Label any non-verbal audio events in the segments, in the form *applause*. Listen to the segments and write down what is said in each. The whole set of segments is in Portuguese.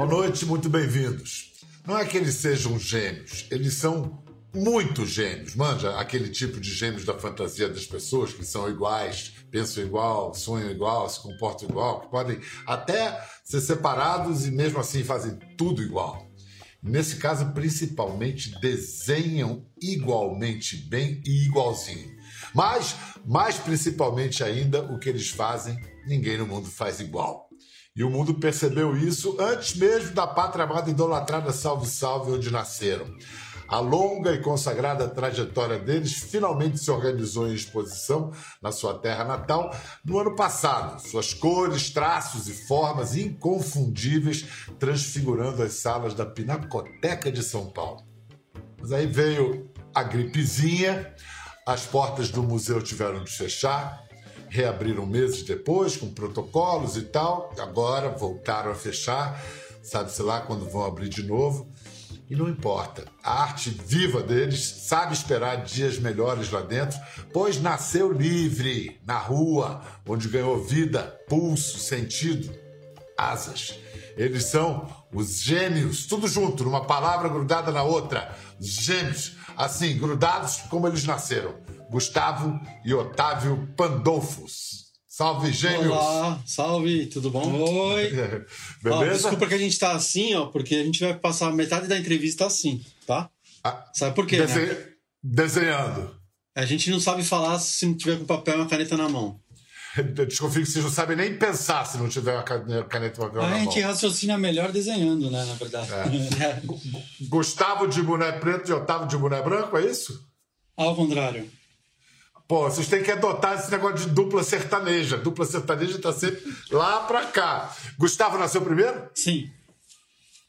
Boa noite, muito bem-vindos. Não é que eles sejam gêmeos, eles são muito gêmeos. Manja, aquele tipo de gêmeos da fantasia das pessoas que são iguais, pensam igual, sonham igual, se comportam igual, que podem até ser separados e mesmo assim fazem tudo igual. Nesse caso, principalmente, desenham igualmente bem e igualzinho. Mas, mais principalmente ainda, o que eles fazem, ninguém no mundo faz igual. E o mundo percebeu isso antes mesmo da pátria amada idolatrada Salve Salve, onde nasceram. A longa e consagrada trajetória deles finalmente se organizou em exposição na sua terra natal no ano passado. Suas cores, traços e formas inconfundíveis transfigurando as salas da Pinacoteca de São Paulo. Mas aí veio a gripezinha, as portas do museu tiveram de fechar, reabriram meses depois com protocolos e tal, agora voltaram a fechar, sabe-se lá quando vão abrir de novo. E não importa, a arte viva deles sabe esperar dias melhores lá dentro, pois nasceu livre, na rua, onde ganhou vida, pulso, sentido, asas. Eles são os gêmeos, tudo junto, numa palavra grudada na outra. Gêmeos, assim, grudados como eles nasceram. Gustavo e Otávio Pandolfos. Salve, gêmeos! Olá, salve, tudo bom? Oi! *laughs* Beleza? Ó, desculpa que a gente tá assim, ó, porque a gente vai passar metade da entrevista assim, tá? Ah, Sabe por quê, dese- né? Desenhando. A gente não sabe falar se não tiver com papel e uma caneta na mão. Eu *laughs* desconfio que vocês não sabem nem pensar se não tiver uma cane- caneta papel A gente raciocina melhor desenhando, né, na verdade. É. *laughs* Gustavo de boné preto e Otávio de boné branco, é isso? Ao contrário. Pô, vocês têm que adotar esse negócio de dupla sertaneja. Dupla sertaneja tá sempre lá pra cá. Gustavo nasceu primeiro? Sim.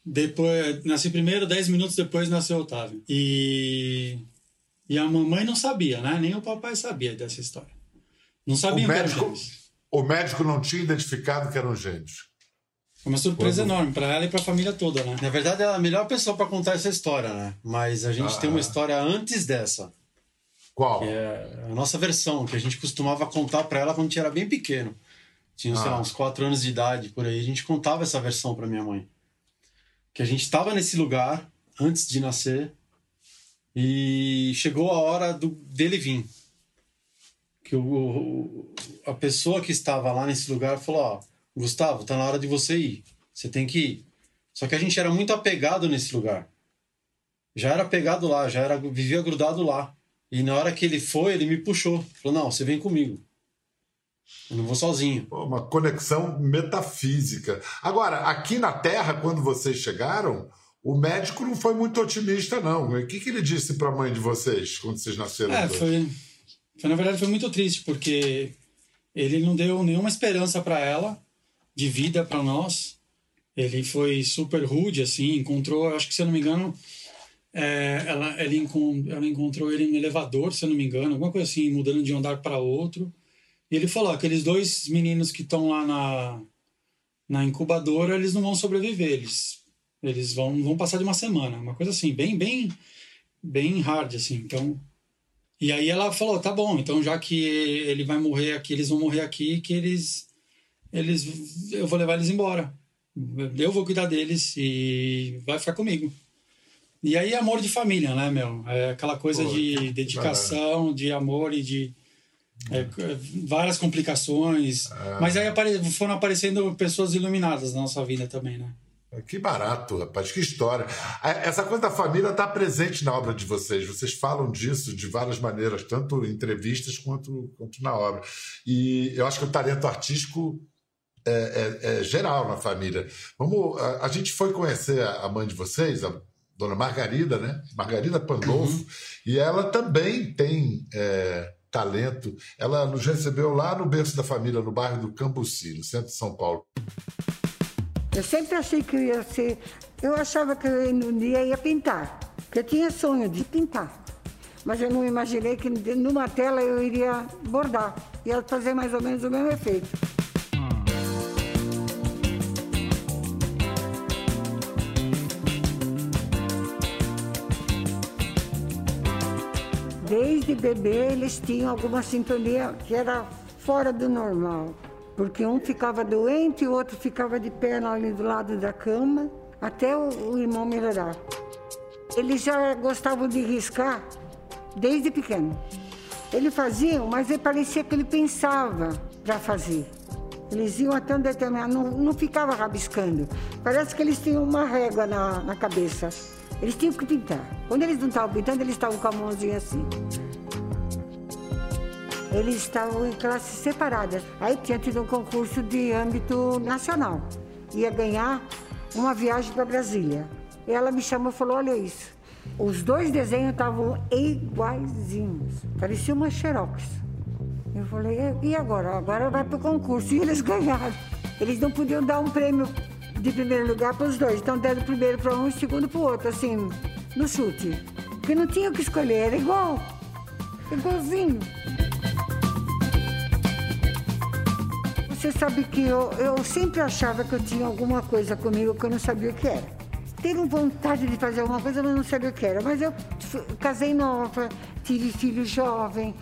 Depois, nasci primeiro, dez minutos depois nasceu Otávio. E, e a mamãe não sabia, né? Nem o papai sabia dessa história. Não O sabia que eram médico, gêmeos. o médico não tinha identificado que eram gêmeos. Foi uma surpresa Quando- enorme para ela e para a família toda, né? Na verdade, ela é a melhor pessoa pra contar essa história, né? Mas a gente Ah. tem uma história antes dessa, Qual? que é a nossa versão, que a gente costumava contar pra ela quando a gente era bem pequeno. Tinha, sei Ah. lá, uns quatro anos de idade, por aí. A gente contava essa versão pra minha mãe. Que a gente estava nesse lugar antes de nascer e chegou a hora do, dele vir. Que o, a pessoa que estava lá nesse lugar falou: Ó, Gustavo, tá na hora de você ir. Você tem que ir. Só que a gente era muito apegado nesse lugar. Já era apegado lá, já era vivia grudado lá. E na hora que ele foi, ele me puxou. Falou: Não, você vem comigo. Eu não vou sozinho. Uma conexão metafísica. Agora, aqui na Terra, quando vocês chegaram, o médico não foi muito otimista, não. O que, que ele disse pra mãe de vocês quando vocês nasceram? É, foi, foi. Na verdade, foi muito triste, porque ele não deu nenhuma esperança para ela, de vida para nós. Ele foi super rude, assim, encontrou, acho que se eu não me engano, é, ela, ele encon- ela encontrou ele no elevador, se eu não me engano, alguma coisa assim, mudando de um andar para outro. E ele falou: aqueles dois meninos que estão lá na, na incubadora, eles não vão sobreviver, eles, eles vão, vão passar de uma semana, uma coisa assim, bem, bem, bem hard, assim. Então, e aí ela falou, tá bom, então já que ele vai morrer aqui, eles vão morrer aqui, que eles, eles, eu vou levar eles embora. Eu vou cuidar deles e vai ficar comigo. E aí amor de família, né, meu? É aquela coisa Pô, de dedicação, de amor e de é, várias complicações. Mas aí apare- foram aparecendo pessoas iluminadas na nossa vida também, né? Que barato, rapaz, que história. Essa coisa da família está presente na obra de vocês. Vocês falam disso de várias maneiras, tanto em entrevistas quanto, quanto na obra. E eu acho que o talento artístico é, é- é geral na família. Vamos, a, a gente foi conhecer a, mãe de vocês, a dona Margarida, né? Margarida Pandolfo, e ela também tem é, talento. Ela nos recebeu lá no berço da família, no bairro do Cambuci, no centro de São Paulo. Eu sempre achei que eu ia ser. Eu achava que eu um dia ia pintar. Que eu tinha sonho de pintar. Mas eu não imaginei que numa tela eu iria bordar. Ia fazer mais ou menos o mesmo efeito. Desde bebê eles tinham alguma sintonia que era fora do normal. Porque um ficava doente, o outro ficava de perna ali do lado da cama. até o, o irmão melhorar. Eles já gostavam de riscar desde pequeno. Ele fazia, mas ele parecia que ele pensava para fazer. Eles iam até um determinado, não, não ficava rabiscando. Parece que eles tinham uma régua na, na cabeça. Eles tinham que pintar. Quando eles não estavam pintando, eles estavam com a mãozinha assim. Eles estavam em classes separadas. Aí tinha tido um concurso de âmbito nacional. Ia ganhar uma viagem para Brasília. Ela me chamou e falou: Olha isso. Os dois desenhos estavam iguaizinhos. Parecia uma xerox. Eu falei: E agora? Agora vai para o concurso. E eles *laughs* ganharam. Eles não podiam dar um prêmio de primeiro lugar para os dois. Então deram primeiro para um e segundo para o outro, assim, no chute. Porque não tinha o que escolher, era igual. Igualzinho. Você sabe que eu, eu sempre achava que eu tinha alguma coisa comigo que eu não sabia o que era. Tenho vontade de fazer alguma coisa, mas não sabia o que era. Mas eu casei nova, tive filho jovem.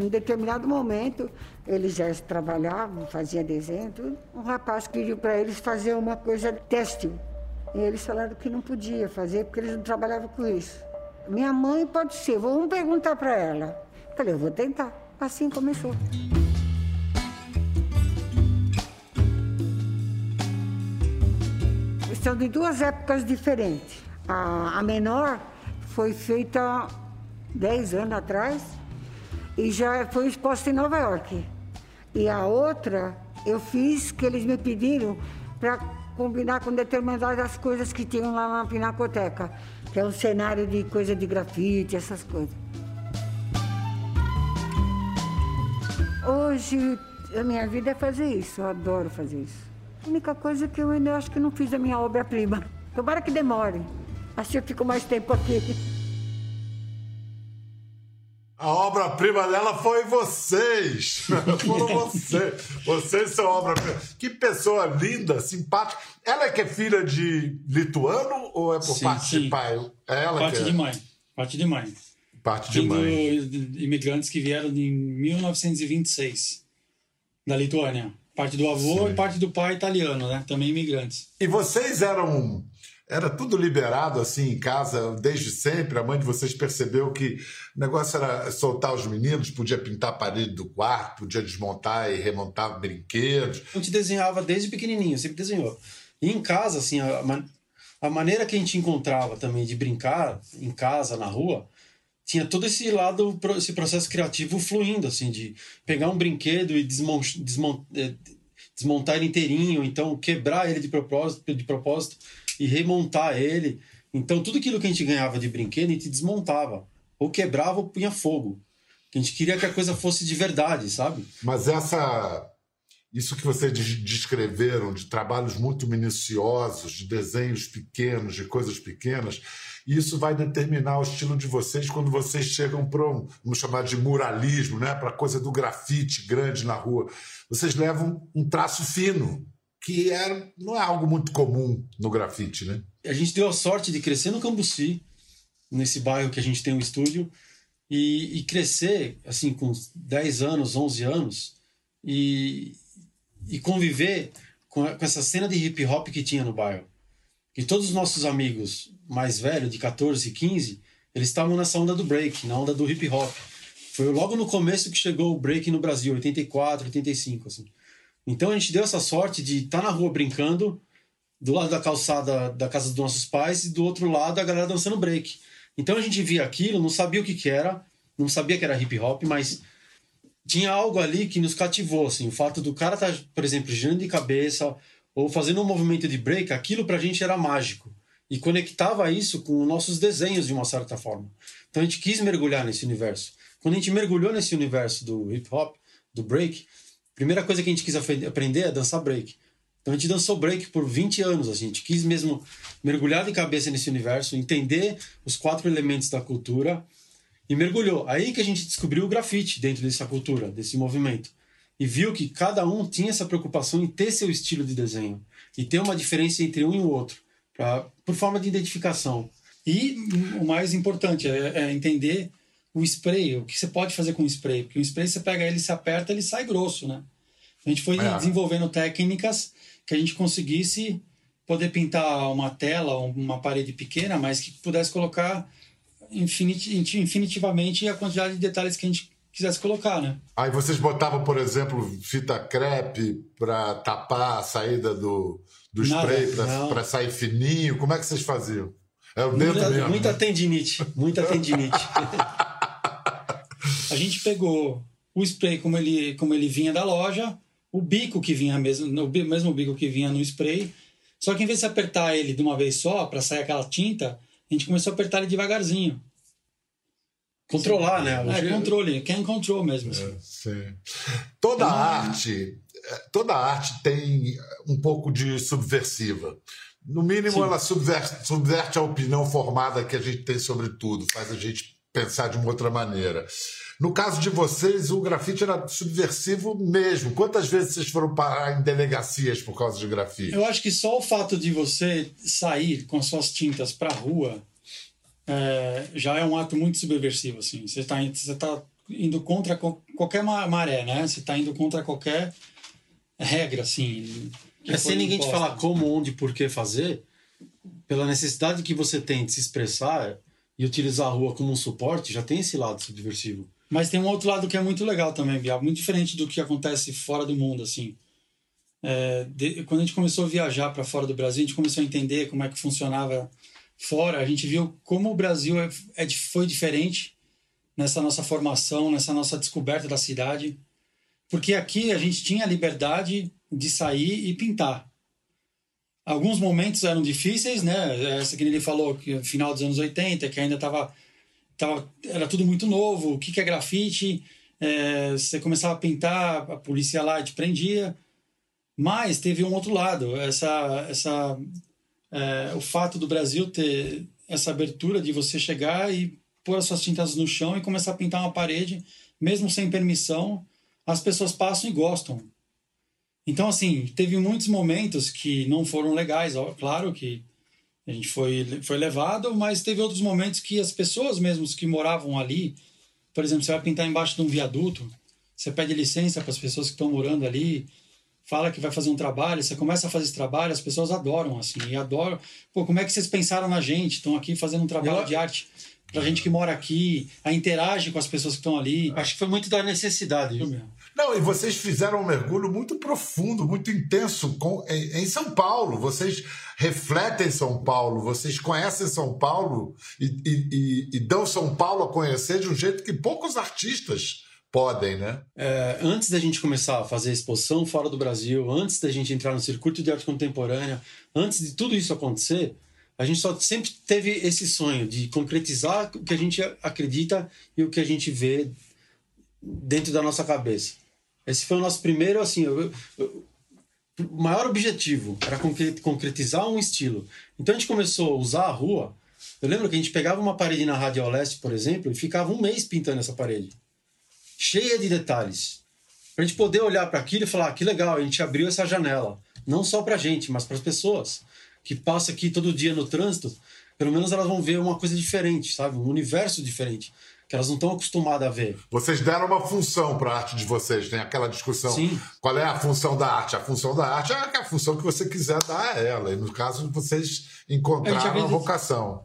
Em determinado momento, eles já trabalhavam, faziam desenho. Um rapaz pediu para eles fazer uma coisa têxtil. E eles falaram que não podia fazer, porque eles não trabalhavam com isso. Minha mãe pode ser, vamos perguntar para ela. Falei, eu vou tentar. Assim começou. São de duas épocas diferentes. A, a menor foi feita 10 anos atrás e já foi exposta em Nova York. E a outra eu fiz que eles me pediram para combinar com determinadas coisas que tinham lá na Pinacoteca, que é um cenário de coisa de grafite, essas coisas. Hoje a minha vida é fazer isso, eu adoro fazer isso. A única coisa é que eu ainda acho que não fiz a minha obra-prima. Tomara que demore. Assim eu fico mais tempo aqui. A obra-prima dela foi vocês. *laughs* Foram vocês. Vocês são obra-prima. Que pessoa linda, simpática. Ela é que é filha de lituano ou é por sim, parte sim. de pai? É ela parte que é. de mãe. Parte de mãe. Parte de mãe. imigrantes que vieram em 1926 da Lituânia. Parte do avô Sim. e parte do pai italiano, né? Também imigrantes. E vocês eram. Era tudo liberado assim em casa desde sempre? A mãe de vocês percebeu que o negócio era soltar os meninos, podia pintar a parede do quarto, podia desmontar e remontar brinquedos. A gente desenhava desde pequenininho, sempre desenhou. E em casa, assim, a, a maneira que a gente encontrava também de brincar em casa, na rua, tinha todo esse lado, esse processo criativo fluindo, assim, de pegar um brinquedo e eh, desmontar ele inteirinho, então quebrar ele de propósito, de propósito e remontar ele. Então tudo aquilo que a gente ganhava de brinquedo, a gente desmontava. Ou quebrava ou punha fogo. A gente queria que a coisa fosse de verdade, sabe? Mas essa isso que vocês descreveram de trabalhos muito minuciosos, de desenhos pequenos, de coisas pequenas, isso vai determinar o estilo de vocês quando vocês chegam para um, vamos chamar de muralismo, né? para coisa do grafite grande na rua. Vocês levam um traço fino, que é, não é algo muito comum no grafite. Né? A gente deu a sorte de crescer no Cambuci, nesse bairro que a gente tem um estúdio, e, e crescer assim com 10 anos, 11 anos, e, e conviver com, com essa cena de hip hop que tinha no bairro. Que todos os nossos amigos mais velhos, de 14 e 15, eles estavam nessa onda do break, na onda do hip hop. Foi logo no começo que chegou o break no Brasil, 84, 85, assim. Então a gente deu essa sorte de estar tá na rua brincando, do lado da calçada da casa dos nossos pais e do outro lado a galera dançando break. Então a gente via aquilo, não sabia o que, que era, não sabia que era hip hop, mas tinha algo ali que nos cativou, assim, o fato do cara estar, tá, por exemplo, girando de cabeça ou fazendo um movimento de break, aquilo pra gente era mágico e conectava isso com nossos desenhos de uma certa forma. Então a gente quis mergulhar nesse universo. Quando a gente mergulhou nesse universo do hip hop, do break, a primeira coisa que a gente quis aprender é dançar break. Então a gente dançou break por 20 anos, assim, a gente quis mesmo mergulhar de cabeça nesse universo, entender os quatro elementos da cultura e mergulhou. Aí que a gente descobriu o grafite dentro dessa cultura, desse movimento. E viu que cada um tinha essa preocupação em ter seu estilo de desenho e ter uma diferença entre um e o outro, pra, por forma de identificação. E o mais importante é, é entender o spray, o que você pode fazer com o spray. Porque o spray você pega ele, se aperta, ele sai grosso, né? A gente foi é. desenvolvendo técnicas que a gente conseguisse poder pintar uma tela, uma parede pequena, mas que pudesse colocar infinit, infinitivamente a quantidade de detalhes que a gente quisesse colocar, né? Aí vocês botavam, por exemplo, fita crepe para tapar a saída do, do Nada, spray, para sair fininho. Como é que vocês faziam? É o dedo Muita, mesmo. muita né? tendinite. Muita tendinite. *laughs* A gente pegou o spray como ele, como ele vinha da loja, o bico que vinha mesmo, o mesmo bico que vinha no spray, só que em vez de apertar ele de uma vez só para sair aquela tinta, a gente começou a apertar ele devagarzinho. Controlar, né? É, Hoje- controle, can control mesmo. assim. Sim. Toda arte, eh, toda arte tem um pouco de subversiva. No mínimo, Sim. ela subverte, subverte a opinião formada que a gente tem sobre tudo, faz a gente pensar de uma outra maneira. No caso de vocês, o grafite era subversivo mesmo. Quantas vezes vocês foram parar em delegacias por causa de grafite? Eu acho que só o fato de você sair com suas tintas para rua é, já é um ato muito subversivo, assim. Você está você tá indo contra co- qualquer ma- maré, né? Você está indo contra qualquer regra, assim. É sem ninguém te imposta. falar como, onde, por que fazer, pela necessidade que você tem de se expressar e utilizar a rua como um suporte, já tem esse lado subversivo. Mas tem um outro lado que é muito legal também, Bial, muito diferente do que acontece fora do mundo, assim. É, de- quando a gente começou a viajar para fora do Brasil, a gente começou a entender como é que funcionava fora. A gente viu como o Brasil é, é foi diferente nessa nossa formação, nessa nossa descoberta da cidade, porque aqui a gente tinha a liberdade de sair e pintar. Alguns momentos eram difíceis, né? Essa que ele falou, que final dos anos 80, que ainda estava tava, era tudo muito novo. O que, que é grafite? É, você começava a pintar, a polícia lá te prendia. Mas teve um outro lado, essa, essa, é, o fato do Brasil ter essa abertura de você chegar e pôr as suas tintas no chão e começar a pintar uma parede, mesmo sem permissão, as pessoas passam e gostam. Então, assim, teve muitos momentos que não foram legais, claro que a gente foi, foi levado, mas teve outros momentos que as pessoas mesmos que moravam ali, por exemplo, você vai pintar embaixo de um viaduto, você pede licença para as pessoas que estão morando ali, fala que vai fazer um trabalho, você começa a fazer esse trabalho, as pessoas adoram, assim, e adoram. Pô, como é que vocês pensaram na gente? Estão aqui fazendo um trabalho Eu- de arte pra gente que mora aqui, a interage com as pessoas que estão ali. Acho que foi muito da necessidade. viu? Não, e vocês fizeram um mergulho muito profundo, muito intenso com, em, em São Paulo. Vocês refletem São Paulo, vocês conhecem São Paulo e, e- e- e dão São Paulo a conhecer de um jeito que poucos artistas podem, né? É, antes da gente começar a fazer exposição fora do Brasil, antes da gente entrar no circuito de arte contemporânea, antes de tudo isso acontecer, a gente só sempre teve esse sonho de concretizar o que a gente acredita e o que a gente vê dentro da nossa cabeça. Esse foi o nosso primeiro, assim, eu- eu- o maior objetivo era concre- concretizar um estilo. Então a gente começou a usar a rua. Eu lembro que a gente pegava uma parede na Rádio Leste, por exemplo, e ficava um mês pintando essa parede cheia de detalhes. Pra gente poder olhar para aquilo e falar, "Ah, que legal, a gente abriu essa janela. Não só pra gente, mas para as pessoas que passam aqui todo dia no trânsito. Pelo menos elas vão ver uma coisa diferente, sabe? Um universo diferente. Que elas não estão acostumadas a ver. Vocês deram uma função para a arte de vocês, tem aquela discussão. Sim. Qual é a função da arte? A função da arte é a função que você quiser dar a ela. E no caso, vocês A encontraram a acredita- vocação.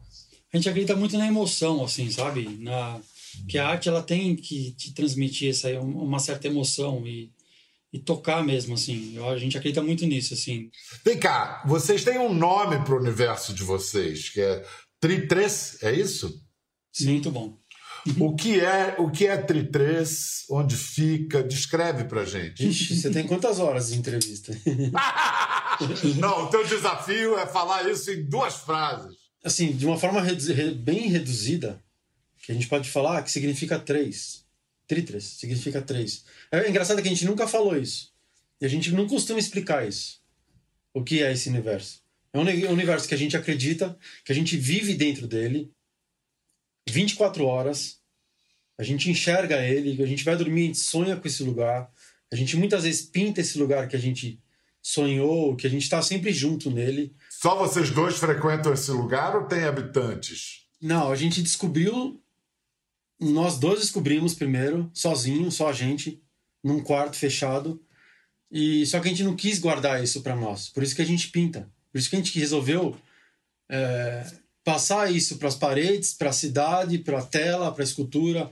A gente acredita muito na emoção, assim, sabe? Na, que a arte ela tem que te transmitir essa, uma certa emoção e, e tocar mesmo, assim. Eu- A gente acredita muito nisso, assim. Vem cá, vocês têm um nome para o universo de vocês, que é Tri-3, é isso? Muito bom. O que é o que é Tri-3? Onde fica? Descreve pra gente. Ixi, você tem quantas horas de entrevista? *laughs* Não, o teu desafio é falar isso em duas frases. assim, de uma forma bem reduzida, que a gente pode falar que significa três. Tritres, significa três. É engraçado que a gente nunca falou isso. E a gente não costuma explicar isso. O que é esse universo? É um uni- universo que a gente acredita, que a gente vive dentro dele 24 horas. A gente enxerga ele, a gente vai dormir, a gente sonha com esse lugar. A gente muitas vezes pinta esse lugar que a gente sonhou, que a gente está sempre junto nele. Só vocês dois frequentam esse lugar ou tem habitantes? Não, a gente descobriu. Nós dois descobrimos primeiro, sozinho, só a gente, num quarto fechado. E só que a gente não quis guardar isso para nós. Por isso que a gente pinta. Por isso que a gente resolveu é, passar isso para as paredes, para a cidade, para a tela, para a escultura,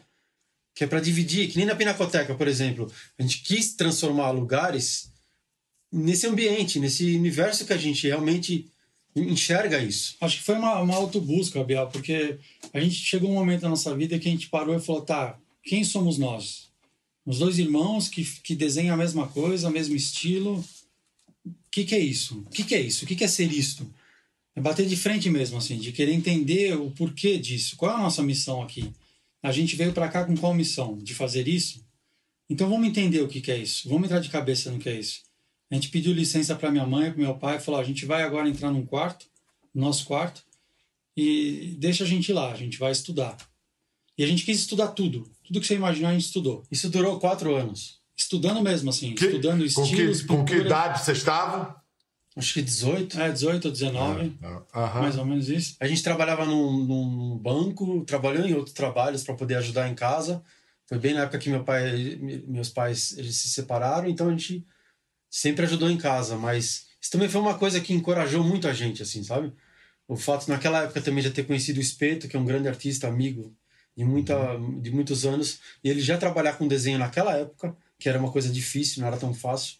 que é para dividir, que nem na Pinacoteca, por exemplo. A gente quis transformar lugares nesse ambiente, nesse universo que a gente realmente enxerga isso. Acho que foi uma, uma autobusca, Biel, porque a gente chegou um momento na nossa vida que a gente parou e falou, tá, quem somos nós? Os dois irmãos que, que desenham a mesma coisa, o mesmo estilo. O que, que é isso? O que, que é isso? O que, que é ser isto? É bater de frente mesmo, assim, de querer entender o porquê disso. Qual é a nossa missão aqui? A gente veio para cá com qual missão? De fazer isso? Então vamos entender o que, que é isso. Vamos entrar de cabeça no que é isso. A gente pediu licença para minha mãe, para meu pai, e falou: a gente vai agora entrar num quarto, no nosso quarto, e deixa a gente ir lá, a gente vai estudar. E a gente quis estudar tudo. Tudo que você imaginar, a gente estudou. Isso durou quatro anos. Estudando mesmo, assim. Que- estudando com estilos. que, com que idade vocês estavam? Acho que 18. É, 18 ou 19, Aham. mais ou menos isso. A gente trabalhava num, num banco, trabalhou em outros trabalhos para poder ajudar em casa. Foi bem na época que meu pai, me- meus pais eles se separaram, então a gente sempre ajudou em casa. Mas isso também foi uma coisa que encorajou muito a gente, assim, sabe? O fato naquela época também de ter conhecido o Espeto, que é um grande artista, amigo de, muita, de muitos anos, e ele já trabalhar com desenho naquela época, que era uma coisa difícil, não era tão fácil.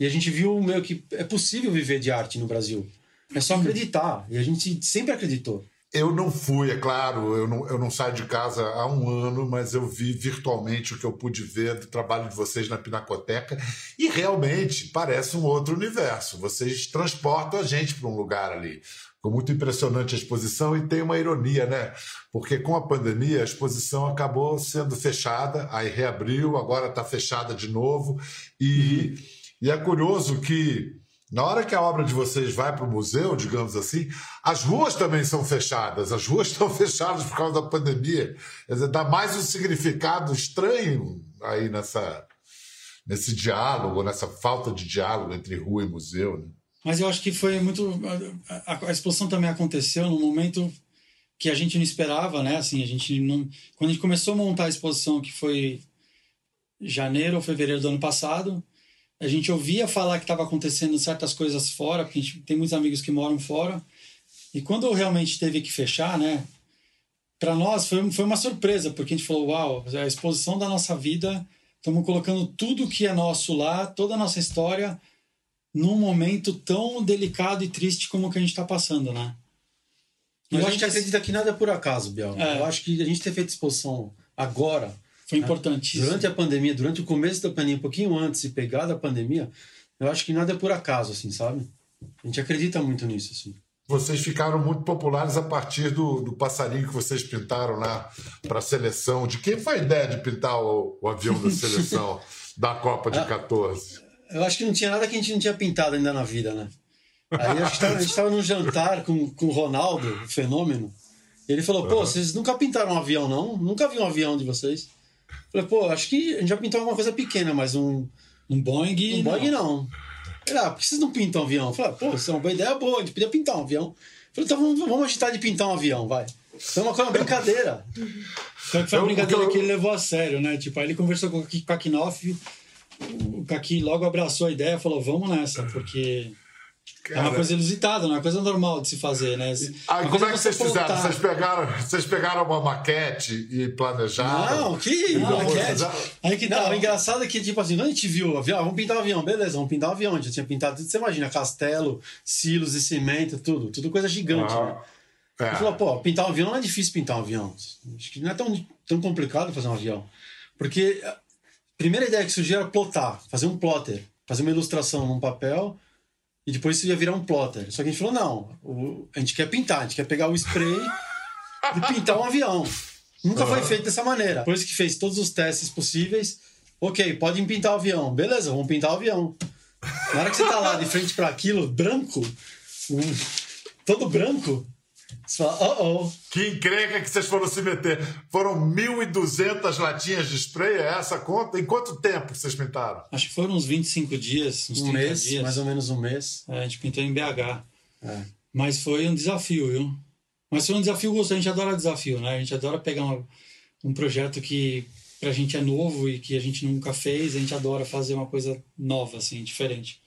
E a gente viu meio que é possível viver de arte no Brasil. É só acreditar. E a gente sempre acreditou. Eu não fui, é claro, eu não, eu não saio de casa há um ano, mas eu vi virtualmente o que eu pude ver do trabalho de vocês na Pinacoteca e realmente parece um outro universo. Vocês transportam a gente para um lugar ali. Ficou muito impressionante a exposição e tem uma ironia, né? Porque com a pandemia a exposição acabou sendo fechada, aí reabriu, agora está fechada de novo. E, e é curioso que na hora que a obra de vocês vai para o museu, digamos assim, as ruas também são fechadas. As ruas *laughs* estão fechadas por causa da pandemia. Quer dizer, dá mais um significado estranho aí nessa, nesse diálogo, nessa falta de diálogo entre rua e museu. Né? Mas eu acho que foi muito. A, a- exposição também aconteceu num momento que a gente não esperava, né? Assim, a gente não. Quando a gente começou a montar a exposição, que foi janeiro ou fevereiro do ano passado, a gente ouvia falar que estava acontecendo certas coisas fora, porque a gente tem muitos amigos que moram fora. E quando realmente teve que fechar, né? Para nós foi, foi uma surpresa, porque a gente falou: uau, a exposição da nossa vida, estamos colocando tudo que é nosso lá, toda a nossa história num momento tão delicado e triste como o que a gente está passando, né? Mas eu a acho gente que acredita que nada é por acaso, Biel. É. Eu acho que a gente ter feito exposição agora, foi importantíssimo. durante a pandemia, durante o começo da pandemia, um pouquinho antes e pegar da pandemia, eu acho que nada é por acaso, assim, sabe? A gente acredita muito nisso, assim. Vocês ficaram muito populares a partir do, do passarinho que vocês pintaram lá para a seleção. De quem foi a ideia de pintar o, o avião da seleção *laughs* da Copa de 14? Eu acho que não tinha nada que a gente não tinha pintado ainda na vida, né? Aí a gente tava, a gente tava num jantar com, com o Ronaldo, o fenômeno. Ele falou, pô, vocês nunca pintaram um avião, não? Nunca vi um avião de vocês. Falei, pô, acho que a gente já pintou alguma coisa pequena, mas um, Um Boeing. um Boeing não. Ele, ah, por que vocês não pintam um avião? Falei, pô, isso é uma boa ideia boa, a gente podia pintar um avião. Falei, então vamos, vamos agitar de pintar um avião, vai. Isso é uma coisa, uma brincadeira. Só que foi uma brincadeira que ele levou a sério, né? Tipo, aí ele conversou com o Kaki- com a Knopf, o Kaki logo abraçou a ideia e falou, vamos nessa, porque é uma Cara, coisa inusitada, não é uma coisa normal de se fazer, né? Aí, Uma como coisa é que você vocês fizeram? Vocês pegaram, vocês pegaram uma maquete e planejaram? Não, que Não, maquete. Aí que Não, tá. o engraçado é que, tipo assim, quando a gente viu o avião, ah, vamos pintar um avião, beleza, vamos pintar um avião. A gente já tinha pintado tudo, você imagina, castelo, silos e cimento, tudo, tudo coisa gigante, né? É. Ele falou, pô, pintar um avião não é difícil pintar um avião. Acho que não é tão, tão complicado fazer um avião. Porque a primeira ideia que surgiu era plotar, fazer um plotter, fazer uma ilustração num papel e depois isso ia virar um plotter. Só que a gente falou, não, o- a gente quer pintar, a gente quer pegar o spray *laughs* e pintar um avião. Nunca foi feito dessa maneira. Depois que fez todos os testes possíveis, ok, podem pintar o avião. Beleza, vamos pintar o avião. Na hora que você tá lá de frente para aquilo, branco, todo branco, você fala, oh oh. Que encrenca que vocês foram se meter. Foram 1.200 latinhas de spray, é essa a conta? Em quanto tempo vocês pintaram? Acho que foram uns 25 dias, uns Um 30 mês, dias. mais ou menos um mês. É, a gente pintou em BH. É. Mas foi um desafio, viu? Mas foi um desafio gostoso. A gente adora desafio, né? A gente adora pegar uma- um projeto que pra gente é novo e que a gente nunca fez. A gente adora fazer uma coisa nova, assim, diferente.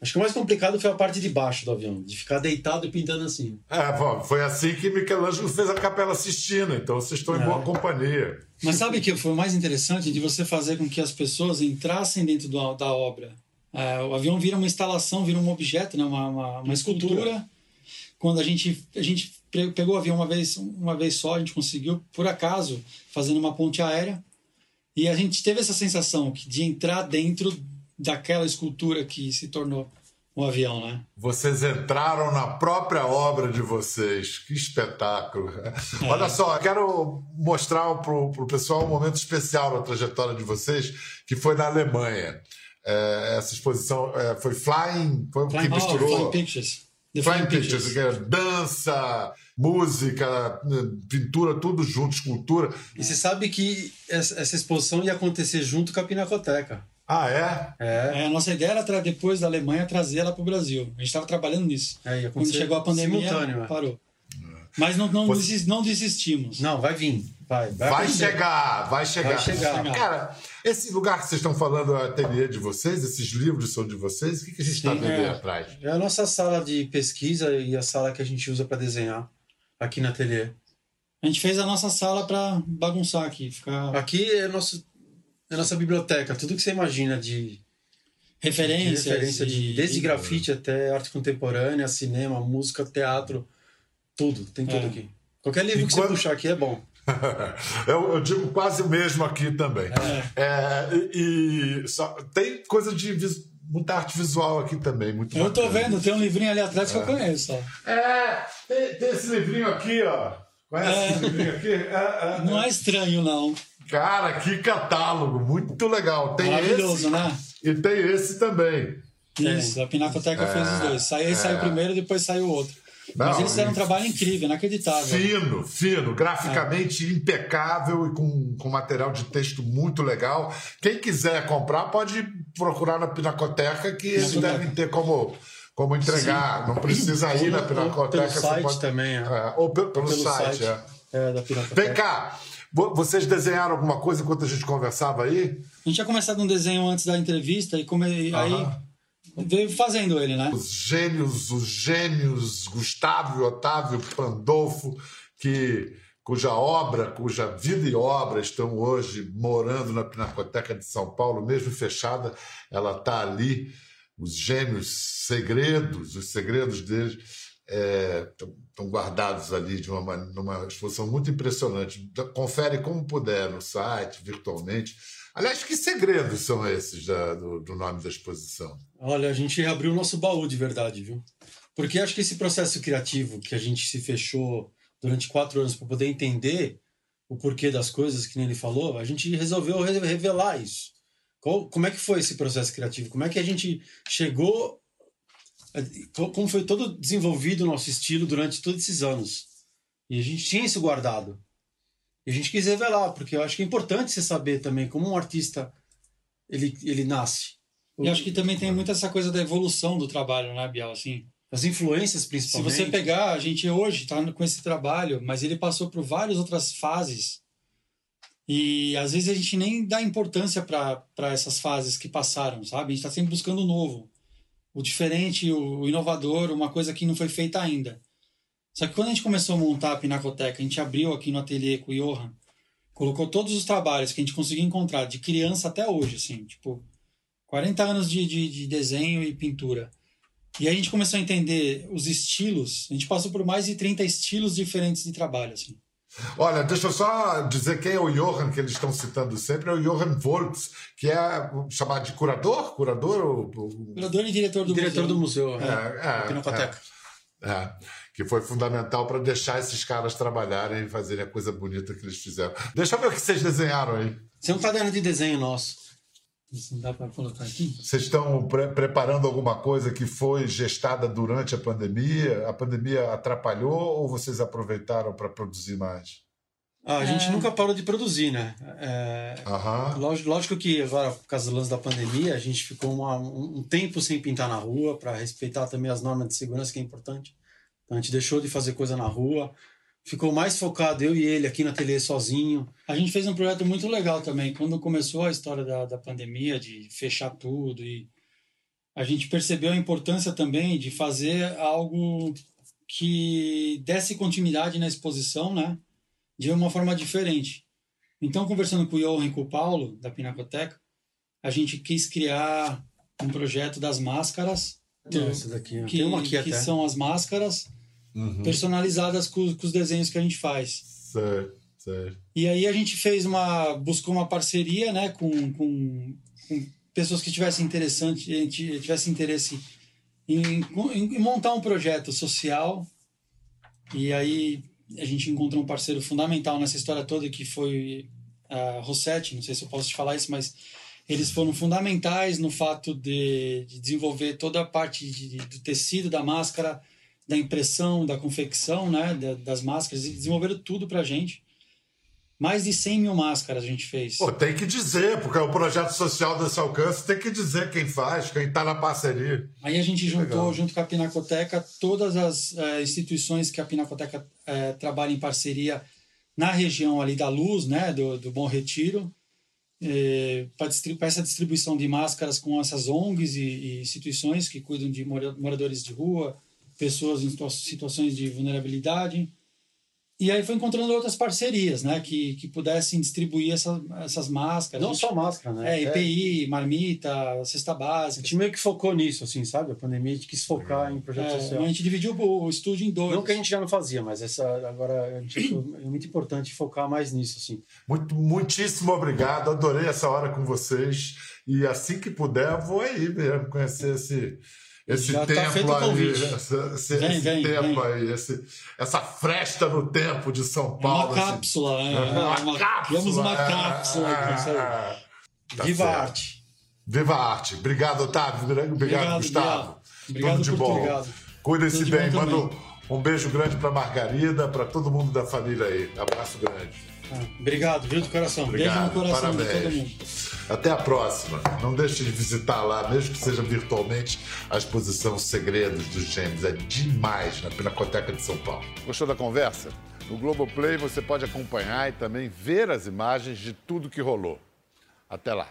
Acho que o mais complicado foi a parte de baixo do avião, de ficar deitado e pintando assim. É, bom, foi assim que Michelangelo fez a Capela Sistina, então vocês estão em É. boa companhia. Mas sabe o que foi o mais interessante de você fazer com que as pessoas entrassem dentro do- da obra? É, o avião vira uma instalação, vira um objeto, né? uma, uma, uma escultura. Quando a gente, a gente pe- pegou o avião uma vez, uma vez só, a gente conseguiu, por acaso, fazendo uma ponte aérea. E a gente teve essa sensação de entrar dentro daquela escultura que se tornou o avião, né? Vocês entraram na própria obra de vocês. Que espetáculo. Olha só, eu quero mostrar para o pessoal um momento especial na trajetória de vocês, que foi na Alemanha. É, essa exposição é, foi Flying, foi o que Flying, misturou. oh, Flying Pictures. The Flying Pictures, que é dança, música, pintura, tudo junto, escultura. E você sabe que essa exposição ia acontecer junto com a Pinacoteca. Ah, é? É. É, a nossa ideia era, depois da Alemanha, trazer ela para o Brasil. A gente estava trabalhando nisso. É, ia Quando chegou a pandemia, simultâneo, é. parou. Mas não, não, Você- desis- não desistimos. Não, vai vir. Vai, vai, Vai chegar, vai chegar. Vai chegar. Cara, esse lugar que vocês estão falando é o ateliê de vocês, esses livros são de vocês, o que, que a gente está vendo aí é. atrás? É a nossa sala de pesquisa e a sala que a gente usa para desenhar aqui na ateliê. A gente fez a nossa sala para bagunçar aqui, ficar Aqui é, nosso, é a nossa biblioteca. Tudo que você imagina de, de referência, de, desde e- grafite até arte contemporânea, cinema, música, teatro, tudo. Tem tudo É. aqui. Qualquer livro E que quando- você puxar aqui é bom. *laughs* eu, eu digo quase o mesmo aqui também. É, e e só- tem coisa de vis- muita arte visual aqui também, muito Eu tô bacana. vendo, tem um livrinho ali atrás que eu conheço. ó. É, tem, tem esse livrinho aqui, ó. Conhece esse livrinho aqui? É, é, Não é. é estranho, não. Cara, que catálogo, muito legal. Tem Maravilhoso, esse né? e tem esse também. Isso, a Pinacoteca fez os dois. Sai, esse saiu primeiro, depois saiu o outro. Mas Não, eles fizeram um trabalho incrível, inacreditável. Fino, fino, graficamente impecável e com, com material de texto muito legal. Quem quiser comprar pode procurar na Pinacoteca, que eles Pinacoteca. devem ter como, como entregar. Não precisa ir na Ou- ou Pinacoteca. pelo site pode- também, é. É, ou pelo, pelo Pelo site. site é. é, da Pinacoteca. Vem cá, vocês desenharam alguma coisa enquanto a gente conversava aí? A gente tinha começado um desenho antes da entrevista e come... aí veio fazendo ele, né? Os gênios, os gênios Gustavo e Otávio Pandolfo, que cuja obra, cuja vida e obra estão hoje morando na Pinacoteca de São Paulo, mesmo fechada, ela está ali. Os gêmeos segredos, os segredos deles estão guardados ali de uma, numa exposição muito impressionante. Confere como puder no site, virtualmente. Aliás, que segredos são esses da- do, do nome da exposição? Olha, a gente abriu o nosso baú de verdade, viu? Porque acho que esse processo criativo que a gente se fechou durante quatro anos para poder entender o porquê das coisas, que nem ele falou, a gente resolveu re- revelar isso. Qual, como é que foi esse processo criativo? Como é que a gente chegou. Como foi todo desenvolvido o nosso estilo durante todos esses anos? E a gente tinha isso guardado. E a gente quis revelar, porque eu acho que é importante você saber também como um artista ele, ele nasce. E acho que também tem muito essa coisa da evolução do trabalho, né, Biel? Assim, As influências, se principalmente. você pegar, a gente hoje está com esse trabalho, mas ele passou por várias outras fases. E às vezes a gente nem dá importância para essas fases que passaram, sabe? A gente está sempre buscando o novo, o diferente, o, inovador, uma coisa que não foi feita ainda. Só que quando a gente começou a montar a Pinacoteca, a gente abriu aqui no ateliê com o Johan, colocou todos os trabalhos que a gente conseguiu encontrar, de criança até hoje, assim, tipo, 40 anos de, de, de desenho e pintura. E aí a gente começou a entender os estilos, a gente passou por mais de 30 estilos diferentes de trabalho, assim. Olha, deixa eu só dizer quem é o Johann que eles estão citando sempre, é o Johann Volks, que é chamado de curador? Curador? Ou, Curador e diretor do diretor museu. do museu, É, é, é, Pinacoteca. é, que foi fundamental para deixar esses caras trabalharem e fazerem a coisa bonita que eles fizeram. Deixa eu ver o que vocês desenharam aí. Isso é um caderno de desenho nosso. Isso não dá para colocar aqui? Vocês estão pre- preparando alguma coisa que foi gestada durante a pandemia? A pandemia atrapalhou ou vocês aproveitaram para produzir mais? Ah, a gente É. nunca parou de produzir, né? É, Aham. lógico, lógico que agora, por causa do lance da pandemia, a gente ficou uma- um, um tempo sem pintar na rua para respeitar também as normas de segurança, que é importante. Então a gente deixou de fazer coisa na rua. Ficou mais focado eu e ele aqui na ateliê sozinho. A gente fez um projeto muito legal também. Quando começou a história da, da pandemia, de fechar tudo, e a gente percebeu a importância também de fazer algo que desse continuidade na exposição, né? De uma forma diferente. Então, conversando com o Johan e com o Paulo, da Pinacoteca, a gente quis criar um projeto das máscaras. Essa daqui, que, Tem uma aqui que até. são as máscaras personalizadas com, com os desenhos que a gente faz. Certo, certo. E aí a gente fez uma. buscou uma parceria né, com, com, com pessoas que tivessem, interessante, tivessem interesse em, em montar um projeto social. E aí a gente encontrou um parceiro fundamental nessa história toda que foi a Rossetti, não sei se eu posso te falar isso, mas eles foram fundamentais no fato de, de desenvolver toda a parte de, do tecido da máscara, da impressão, da confecção né, da- das máscaras, e desenvolveram tudo pra gente. Mais de 100 mil máscaras a gente fez. Pô, tem que dizer, porque é um projeto social desse alcance, tem que dizer quem faz, quem tá na parceria. Aí a gente juntou, Legal. junto com a Pinacoteca, todas as eh, instituições que a Pinacoteca eh, trabalha em parceria na região ali da Luz, né, do, do Bom Retiro, para essa distribuição de máscaras com essas ONGs e, e instituições que cuidam de mora- moradores de rua, pessoas em situa- situações de vulnerabilidade. E aí foi encontrando outras parcerias, né, que, que pudessem distribuir essa, essas máscaras. Não só máscara, né? É, EPI, marmita, cesta A básica. gente meio que focou nisso, assim, sabe? A pandemia a gente quis focar em projeto É, social. a gente dividiu o, o estúdio em dois. Não que a gente já não fazia, mas essa agora a gente achou- é muito importante focar mais nisso, assim. Muito, muitíssimo obrigado, adorei essa hora com vocês. E assim que puder, eu vou aí mesmo conhecer esse, esse Já tá templo aí. convite. Esse, Vem, esse vem, templo vem. aí, esse, essa fresta no tempo de São É uma Paulo. assim. cápsula, né? Uma, Uma- cápsula. Criamos uma é, cápsula. é, com isso aí. é. Tá Viva a certo. arte. Viva a arte. Obrigado, Otávio. Obrigado, Obrigado, Gustavo. Obrigado Tudo de bom. Cuida-se bem. Manda um, um beijo grande para Margarida, para todo mundo da família aí. Abraço grande. Ah, Obrigado, viu, do coração. Obrigado. Beijo no coração de Parabéns. todo mundo. Até a próxima. Não deixe de visitar lá, mesmo que seja virtualmente, a exposição Segredos dos Gêmeos. É demais na Pinacoteca de São Paulo. Gostou da conversa? No Globoplay você pode acompanhar e também ver as imagens de tudo que rolou. Até lá.